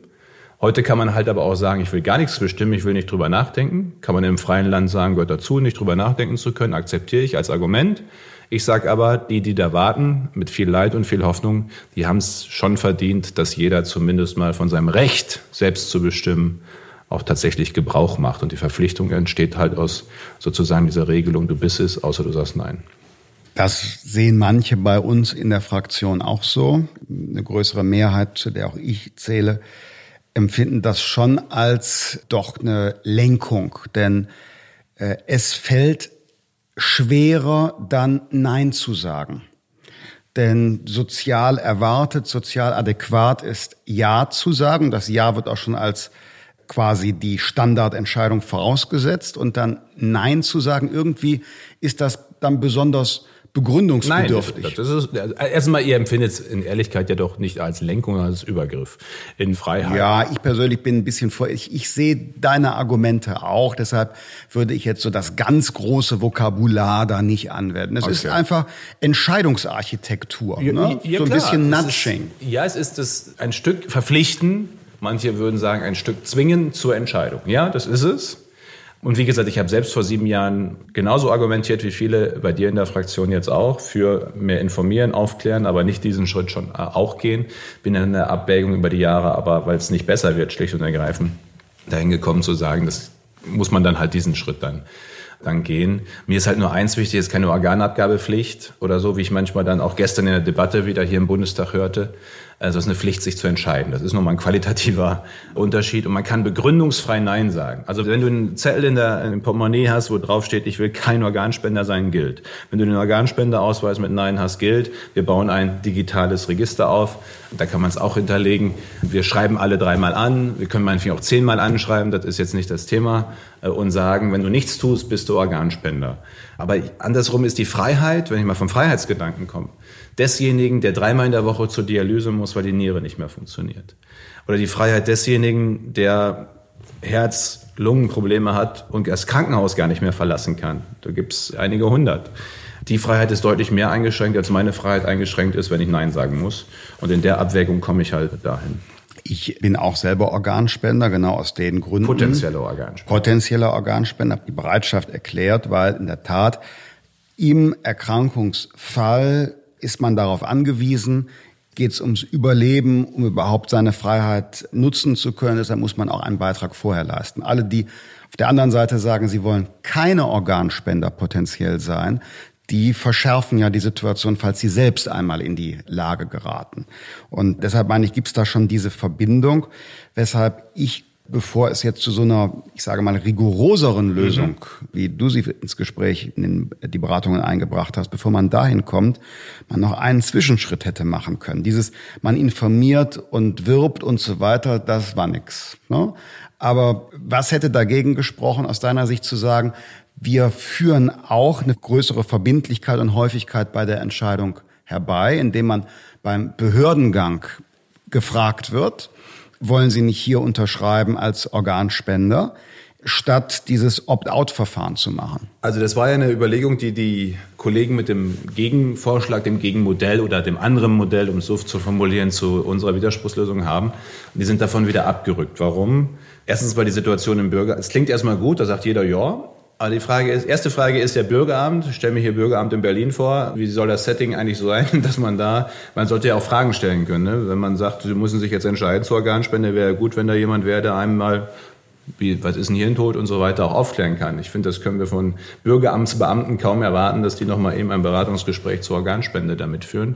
Heute kann man halt aber auch sagen, ich will gar nichts bestimmen, ich will nicht drüber nachdenken. Kann man im freien Land sagen, gehört dazu, nicht drüber nachdenken zu können, akzeptiere ich als Argument. Ich sage aber, die, die da warten, mit viel Leid und viel Hoffnung, die haben es schon verdient, dass jeder zumindest mal von seinem Recht, selbst zu bestimmen, auch tatsächlich Gebrauch macht. Und die Verpflichtung entsteht halt aus sozusagen dieser Regelung, du bist es, außer du sagst nein. Das sehen manche bei uns in der Fraktion auch so. Eine größere Mehrheit, zu der auch ich zähle, empfinden das schon als doch eine Lenkung. Denn äh, es fällt schwerer, dann Nein zu sagen. Denn sozial erwartet, sozial adäquat ist Ja zu sagen. Das Ja wird auch schon als quasi die Standardentscheidung vorausgesetzt. Und dann Nein zu sagen, irgendwie ist das dann besonders begründungsbedürftig. Nein, das ist, erstmal, ihr empfindet es in Ehrlichkeit ja doch nicht als Lenkung, sondern als Übergriff in Freiheit. Ja, ich persönlich bin ein bisschen vor, ich, ich sehe deine Argumente auch, deshalb würde ich jetzt so das ganz große Vokabular da nicht anwenden. Es okay. ist einfach Entscheidungsarchitektur, ja, ne? ja, so ein klar. bisschen Nudging. Ist, ja, es ist das ein Stück verpflichten, manche würden sagen ein Stück zwingen zur Entscheidung. Ja, das ist es. Und wie gesagt, ich habe selbst vor sieben Jahren genauso argumentiert wie viele bei dir in der Fraktion jetzt auch für mehr informieren, aufklären, aber nicht diesen Schritt schon äh, auch gehen. Bin in der Abwägung über die Jahre, aber weil es nicht besser wird, schlicht und ergreifend, dahin gekommen zu sagen, das muss man dann halt diesen Schritt dann dann gehen. Mir ist halt nur eins wichtig, ist keine Organabgabepflicht oder so, wie ich manchmal dann auch gestern in der Debatte wieder hier im Bundestag hörte, also es ist eine Pflicht, sich zu entscheiden. Das ist nochmal ein qualitativer Unterschied. Und man kann begründungsfrei Nein sagen. Also wenn du einen Zettel in der im Portemonnaie hast, wo drauf steht, ich will kein Organspender sein, gilt. Wenn du einen Organspenderausweis mit Nein hast, gilt. Wir bauen ein digitales Register auf. Da kann man es auch hinterlegen. Wir schreiben alle dreimal an. Wir können meinetwegen auch zehnmal anschreiben. Das ist jetzt nicht das Thema. Äh, und sagen, wenn du nichts tust, bist du Organspender. Aber andersrum ist die Freiheit, wenn ich mal vom Freiheitsgedanken komme, desjenigen, der dreimal in der Woche zur Dialyse muss, weil die Niere nicht mehr funktioniert. Oder die Freiheit desjenigen, der Herz-Lungen-Probleme hat und das Krankenhaus gar nicht mehr verlassen kann. Da gibt es einige hundert. Die Freiheit ist deutlich mehr eingeschränkt, als meine Freiheit eingeschränkt ist, wenn ich Nein sagen muss. Und in der Abwägung komme ich halt dahin. Ich bin auch selber Organspender, genau aus den Gründen. Potenzieller Organspender. Potenzieller Organspender, habe die Bereitschaft erklärt, weil in der Tat im Erkrankungsfall ist man darauf angewiesen, geht es ums Überleben, um überhaupt seine Freiheit nutzen zu können. Deshalb muss man auch einen Beitrag vorher leisten. Alle, die auf der anderen Seite sagen, sie wollen keine Organspender potenziell sein, die verschärfen ja die Situation, falls sie selbst einmal in die Lage geraten. Und deshalb meine ich, gibt es da schon diese Verbindung, weshalb ich bevor es jetzt zu so einer, ich sage mal, rigoroseren Lösung, mhm. wie du sie ins Gespräch, in die Beratungen eingebracht hast, bevor man dahin kommt, man noch einen Zwischenschritt hätte machen können. Dieses, man informiert und wirbt und so weiter, das war nix. Ne? Aber was hätte dagegen gesprochen, aus deiner Sicht zu sagen, wir führen auch eine größere Verbindlichkeit und Häufigkeit bei der Entscheidung herbei, indem man beim Behördengang gefragt wird, wollen Sie nicht hier unterschreiben als Organspender, statt dieses Opt-out-Verfahren zu machen? Also das war ja eine Überlegung, die die Kollegen mit dem Gegenvorschlag, dem Gegenmodell oder dem anderen Modell, um es so zu formulieren, zu unserer Widerspruchslösung haben. Und die sind davon wieder abgerückt. Warum? Erstens, weil die Situation im Bürger, es klingt erstmal gut, da sagt jeder ja, aber die Frage ist, erste Frage ist der Bürgeramt. Ich stelle mir hier Bürgeramt in Berlin vor. Wie soll das Setting eigentlich sein, dass man da, man sollte ja auch Fragen stellen können. Ne? Wenn man sagt, Sie müssen sich jetzt entscheiden zur Organspende, wäre gut, wenn da jemand wäre, der einem mal wie, was ist ein Hirntod und so weiter auch aufklären kann. Ich finde, das können wir von Bürgeramtsbeamten kaum erwarten, dass die nochmal eben ein Beratungsgespräch zur Organspende damit führen.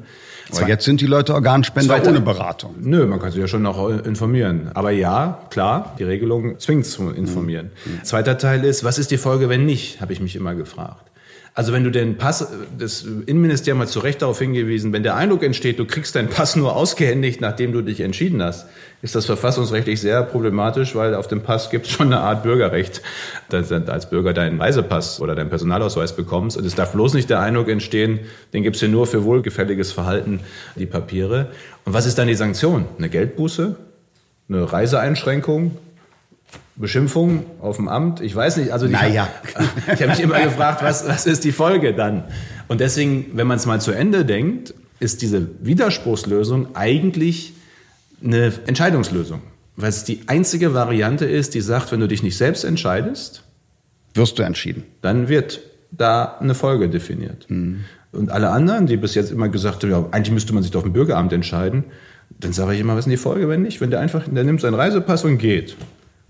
Aber jetzt sind die Leute Organspender Zweite, ohne Beratung. Nö, man kann sich ja schon noch informieren. Aber ja, klar, die Regelung zwingt zu informieren. Mhm. Zweiter Teil ist, was ist die Folge, wenn nicht, habe ich mich immer gefragt. Also wenn du den Pass, das Innenministerium hat zu Recht darauf hingewiesen, wenn der Eindruck entsteht, du kriegst deinen Pass nur ausgehändigt, nachdem du dich entschieden hast, ist das verfassungsrechtlich sehr problematisch, weil auf dem Pass gibt es schon eine Art Bürgerrecht, dass du als Bürger deinen Reisepass oder deinen Personalausweis bekommst. Und es darf bloß nicht der Eindruck entstehen, den gibt es hier nur für wohlgefälliges Verhalten, die Papiere. Und was ist dann die Sanktion? Eine Geldbuße? Eine Reiseeinschränkung? Beschimpfung auf dem Amt. Ich weiß nicht, also die, naja. ich habe mich immer gefragt, was, was ist die Folge dann? Und deswegen, wenn man es mal zu Ende denkt, ist diese Widerspruchslösung eigentlich eine Entscheidungslösung. Weil es die einzige Variante ist, die sagt, wenn du dich nicht selbst entscheidest, wirst du entschieden. Dann wird da eine Folge definiert. Mhm. Und alle anderen, die bis jetzt immer gesagt haben, ja, eigentlich müsste man sich doch im Bürgeramt entscheiden, dann sage ich immer, was ist denn die Folge, wenn nicht? Wenn der einfach, der nimmt seinen Reisepass und geht.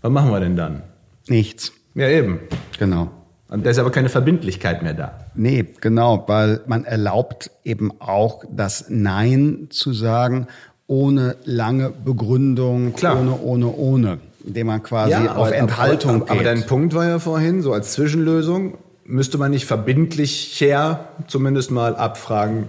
Was machen wir denn dann? Nichts. Ja, eben. Genau. Und da ist aber keine Verbindlichkeit mehr da. Nee, genau, weil man erlaubt eben auch das Nein zu sagen, ohne lange Begründung, Klar. ohne, ohne, ohne, indem man quasi ja, auf Enthaltung aber, aber, aber dein Punkt war ja vorhin, so als Zwischenlösung, müsste man nicht verbindlich her zumindest mal abfragen,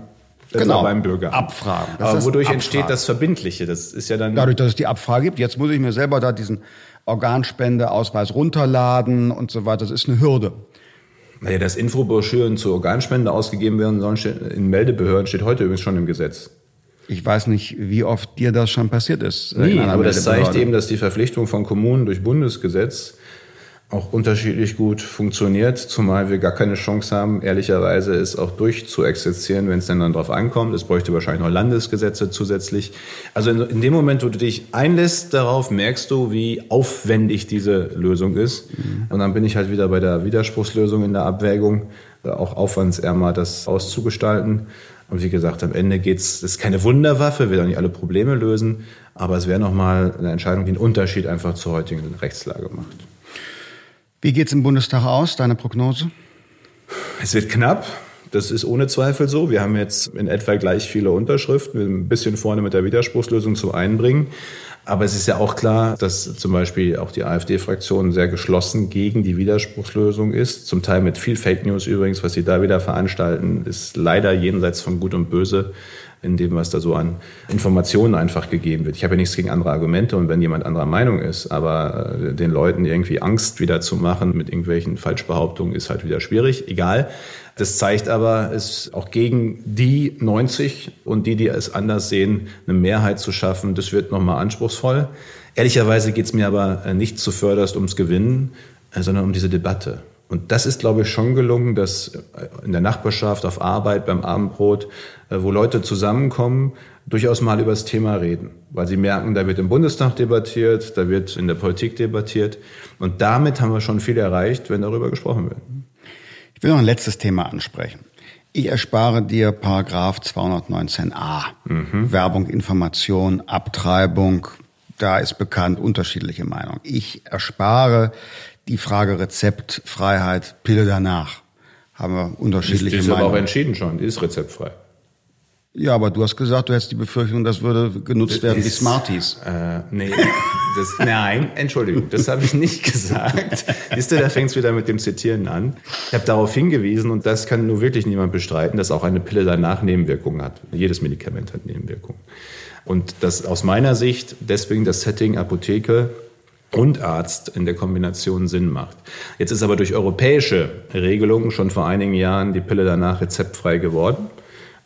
genau. beim Bürger. Abfragen. Das aber wodurch abfragen. entsteht das Verbindliche? Das ist ja dann. Dadurch, dass es die Abfrage gibt. Jetzt muss ich mir selber da diesen Organspendeausweis runterladen und so weiter. Das ist eine Hürde. Naja, dass Infobroschüren zur Organspende ausgegeben werden sollen, in Meldebehörden steht heute übrigens schon im Gesetz. Ich weiß nicht, wie oft dir das schon passiert ist. Nee, aber das zeigt eben, dass die Verpflichtung von Kommunen durch Bundesgesetz auch unterschiedlich gut funktioniert, zumal wir gar keine Chance haben, ehrlicherweise es auch durchzuexerzieren, wenn es denn dann drauf ankommt. Es bräuchte wahrscheinlich noch Landesgesetze zusätzlich. Also in, in, dem Moment, wo du dich einlässt darauf, merkst du, wie aufwendig diese Lösung ist. Mhm. Und dann bin ich halt wieder bei der Widerspruchslösung in der Abwägung, auch aufwandsärmer das auszugestalten. Und wie gesagt, am Ende geht's, das ist keine Wunderwaffe, wird auch nicht alle Probleme lösen, aber es wäre nochmal eine Entscheidung, die einen Unterschied einfach zur heutigen Rechtslage macht. Wie geht's im Bundestag aus, deine Prognose? Es wird knapp. Das ist ohne Zweifel so. Wir haben jetzt in etwa gleich viele Unterschriften. Ein bisschen vorne mit der Widerspruchslösung zum Einbringen. Aber es ist ja auch klar, dass zum Beispiel auch die AfD-Fraktion sehr geschlossen gegen die Widerspruchslösung ist. Zum Teil mit viel Fake News übrigens, was sie da wieder veranstalten, ist leider jenseits von Gut und Böse in dem, was da so an Informationen einfach gegeben wird. Ich habe ja nichts gegen andere Argumente und wenn jemand anderer Meinung ist, aber äh, den Leuten irgendwie Angst wieder zu machen mit irgendwelchen Falschbehauptungen ist halt wieder schwierig. Egal. Das zeigt aber, es auch gegen die 90 und die, die es anders sehen, eine Mehrheit zu schaffen, das wird nochmal anspruchsvoll. Ehrlicherweise geht es mir aber äh, nicht zuvörderst ums Gewinnen, äh, sondern um diese Debatte. Und das ist, glaube ich, schon gelungen, dass in der Nachbarschaft, auf Arbeit, beim Abendbrot, wo Leute zusammenkommen, durchaus mal über das Thema reden. Weil sie merken, da wird im Bundestag debattiert, da wird in der Politik debattiert. Und damit haben wir schon viel erreicht, wenn darüber gesprochen wird. Ich will noch ein letztes Thema ansprechen. Ich erspare dir Paragraph 219a. Mhm. Werbung, Information, Abtreibung. Da ist bekannt unterschiedliche Meinungen. Ich erspare die Frage Rezept, Freiheit, Pille danach. Haben wir unterschiedliche Meinungen. Die ist aber auch entschieden schon, ist rezeptfrei. Ja, aber du hast gesagt, du hättest die Befürchtung, das würde genutzt werden wie Smarties. Äh, nee, das, nein, Entschuldigung, das habe ich nicht gesagt. Siehst du, da fängt es wieder mit dem Zitieren an. Ich habe darauf hingewiesen, und das kann nur wirklich niemand bestreiten, dass auch eine Pille danach Nebenwirkungen hat. Jedes Medikament hat Nebenwirkungen. Und das aus meiner Sicht deswegen das Setting Apotheke und Arzt in der Kombination Sinn macht. Jetzt ist aber durch europäische Regelungen schon vor einigen Jahren die Pille danach rezeptfrei geworden.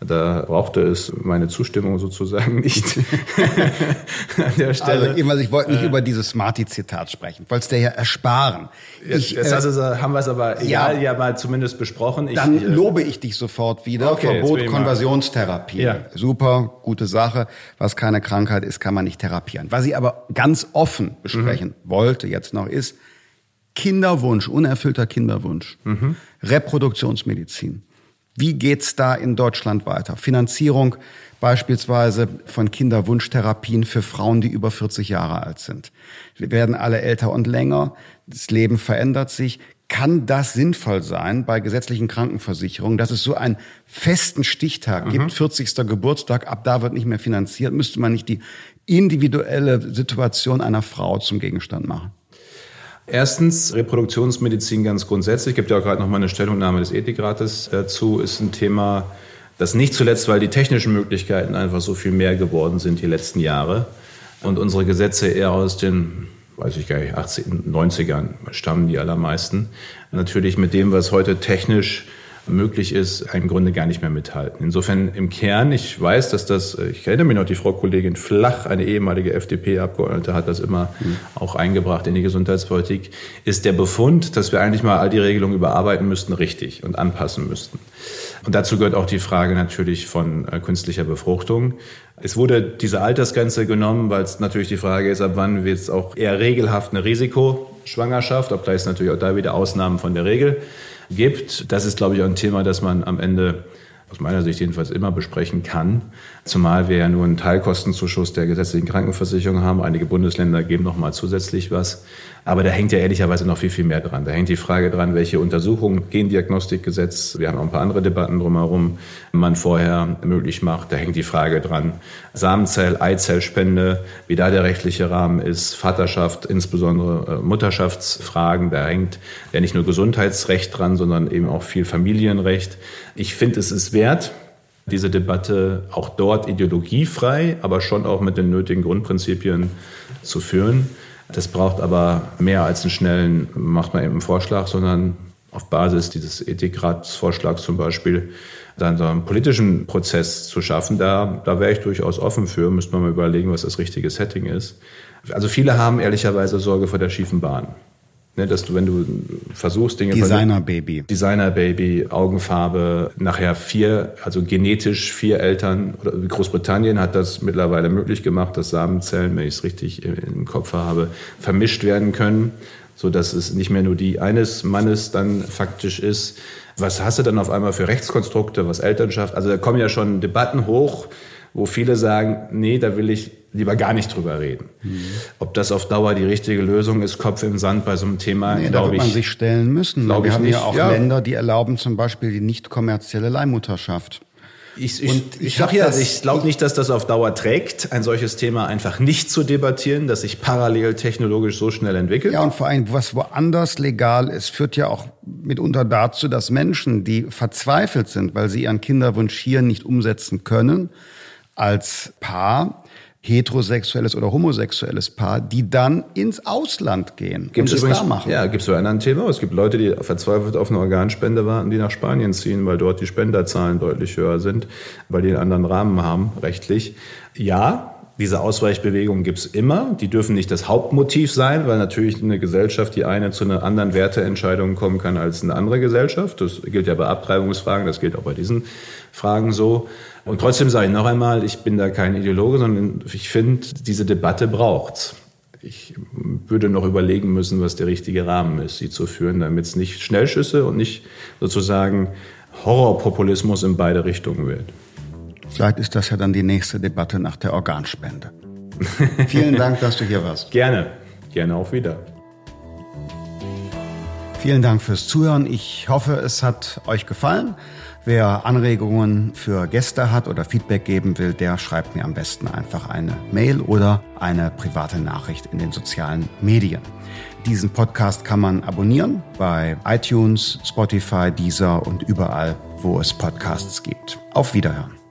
Da brauchte es meine Zustimmung sozusagen nicht an der Stelle. Also, ich wollte nicht äh, über dieses Smarty-Zitat sprechen. Ich wollte es dir ja ersparen. Ich, jetzt, jetzt äh, haben wir es aber egal, ja, ja mal zumindest besprochen. Ich, dann äh, lobe ich dich sofort wieder. Okay, Verbot Konversionstherapie. Ja. Super, gute Sache. Was keine Krankheit ist, kann man nicht therapieren. Was ich aber ganz offen besprechen mhm. wollte jetzt noch ist, Kinderwunsch, unerfüllter Kinderwunsch, mhm. Reproduktionsmedizin Wie geht's da in Deutschland weiter? Finanzierung beispielsweise von Kinderwunschtherapien für Frauen, die über 40 Jahre alt sind. Wir werden alle älter und länger. Das Leben verändert sich. Kann das sinnvoll sein bei gesetzlichen Krankenversicherungen, dass es so einen festen Stichtag mhm. gibt, 40. Geburtstag, ab da wird nicht mehr finanziert? Müsste man nicht die individuelle Situation einer Frau zum Gegenstand machen? Erstens, Reproduktionsmedizin ganz grundsätzlich, gibt ja auch gerade noch mal eine Stellungnahme des Ethikrates dazu, ist ein Thema, das nicht zuletzt, weil die technischen Möglichkeiten einfach so viel mehr geworden sind die letzten Jahre und unsere Gesetze eher aus den, weiß ich gar nicht, 80, 90ern stammen die allermeisten. Natürlich mit dem, was heute technisch möglich ist, im Grunde gar nicht mehr mithalten. Insofern im Kern, ich weiß, dass das, ich erinnere mich noch, die Frau Kollegin Flach, eine ehemalige FDP-Abgeordnete, hat das immer mhm. auch eingebracht in die Gesundheitspolitik, ist der Befund, dass wir eigentlich mal all die Regelungen überarbeiten müssten, richtig und anpassen müssten. Und dazu gehört auch die Frage natürlich von äh, künstlicher Befruchtung. Es wurde diese Altersgrenze genommen, weil es natürlich die Frage ist, ab wann wird es auch eher regelhaft eine Risikoschwangerschaft, obgleich es natürlich auch da wieder Ausnahmen von der Regel gibt. Das ist, glaube ich, auch ein Thema, das man am Ende aus meiner Sicht jedenfalls immer besprechen kann. Zumal wir ja nur einen Teilkostenzuschuss der gesetzlichen Krankenversicherung haben. Einige Bundesländer geben noch mal zusätzlich was. Aber da hängt ja ehrlicherweise noch viel, viel mehr dran. Da hängt die Frage dran, welche Untersuchungen, Gendiagnostikgesetz, wir haben auch ein paar andere Debatten drumherum, man vorher möglich macht. Da hängt die Frage dran, Samenzell, Eizellspende, wie da der rechtliche Rahmen ist, Vaterschaft, insbesondere äh, Mutterschaftsfragen. Da hängt ja nicht nur Gesundheitsrecht dran, sondern eben auch viel Familienrecht. Ich finde, es ist wert, diese Debatte auch dort ideologiefrei, aber schon auch mit den nötigen Grundprinzipien zu führen. Das braucht aber mehr als einen schnellen, macht man eben einen Vorschlag, sondern auf Basis dieses Ethikratsvorschlags zum Beispiel dann so einen politischen Prozess zu schaffen, da, da wäre ich durchaus offen für. Müsste man mal überlegen, was das richtige Setting ist. Also viele haben ehrlicherweise Sorge vor der schiefen Bahn. Ne, dass du, wenn du versuchst, Dinge... Designer-Baby. Designer-Baby, Augenfarbe, nachher vier, also genetisch vier Eltern. Großbritannien hat das mittlerweile möglich gemacht, dass Samenzellen, wenn ich es richtig im Kopf habe, vermischt werden können, so dass es nicht mehr nur die eines Mannes dann faktisch ist. Was hast du dann auf einmal für Rechtskonstrukte, was Elternschaft? Also da kommen ja schon Debatten hoch, wo viele sagen, nee, da will ich lieber gar nicht drüber reden. Mhm. Ob das auf Dauer die richtige Lösung ist, Kopf im Sand bei so einem Thema, nee, glaube ich. man sich stellen müssen. Wir haben nicht. ja auch ja. Länder, die erlauben zum Beispiel die nicht kommerzielle Leihmutterschaft. Ich, ich, ich, ich ja, ich glaube nicht, dass das auf Dauer trägt, ein solches Thema einfach nicht zu debattieren, dass sich parallel technologisch so schnell entwickelt. Ja, und vor allem, was woanders legal ist, führt ja auch mitunter dazu, dass Menschen, die verzweifelt sind, weil sie ihren Kinderwunsch hier nicht umsetzen können, als Paar, heterosexuelles oder homosexuelles Paar, die dann ins Ausland gehen gibt's und übrigens, da machen. Ja, gibt es so ein anderes Thema. Es gibt Leute, die verzweifelt auf eine Organspende warten, die nach Spanien ziehen, weil dort die Spenderzahlen deutlich höher sind, weil die einen anderen Rahmen haben, rechtlich. Ja, diese Ausweichbewegungen gibt es immer. Die dürfen nicht das Hauptmotiv sein, weil natürlich eine Gesellschaft, die eine zu einer anderen Werteentscheidung kommen kann als eine andere Gesellschaft. Das gilt ja bei Abtreibungsfragen, das gilt auch bei diesen Fragen so. Und trotzdem sage ich noch einmal, ich bin da kein Ideologe, sondern ich finde, diese Debatte braucht's. Ich würde noch überlegen müssen, was der richtige Rahmen ist, sie zu führen, damit es nicht Schnellschüsse und nicht sozusagen Horrorpopulismus in beide Richtungen wird. Vielleicht ist das ja dann die nächste Debatte nach der Organspende. Vielen Dank, dass du hier warst. Gerne, gerne auch wieder. Vielen Dank fürs Zuhören. Ich hoffe, es hat euch gefallen. Wer Anregungen für Gäste hat oder Feedback geben will, der schreibt mir am besten einfach eine Mail oder eine private Nachricht in den sozialen Medien. Diesen Podcast kann man abonnieren bei iTunes, Spotify, Deezer und überall, wo es Podcasts gibt. Auf Wiederhören.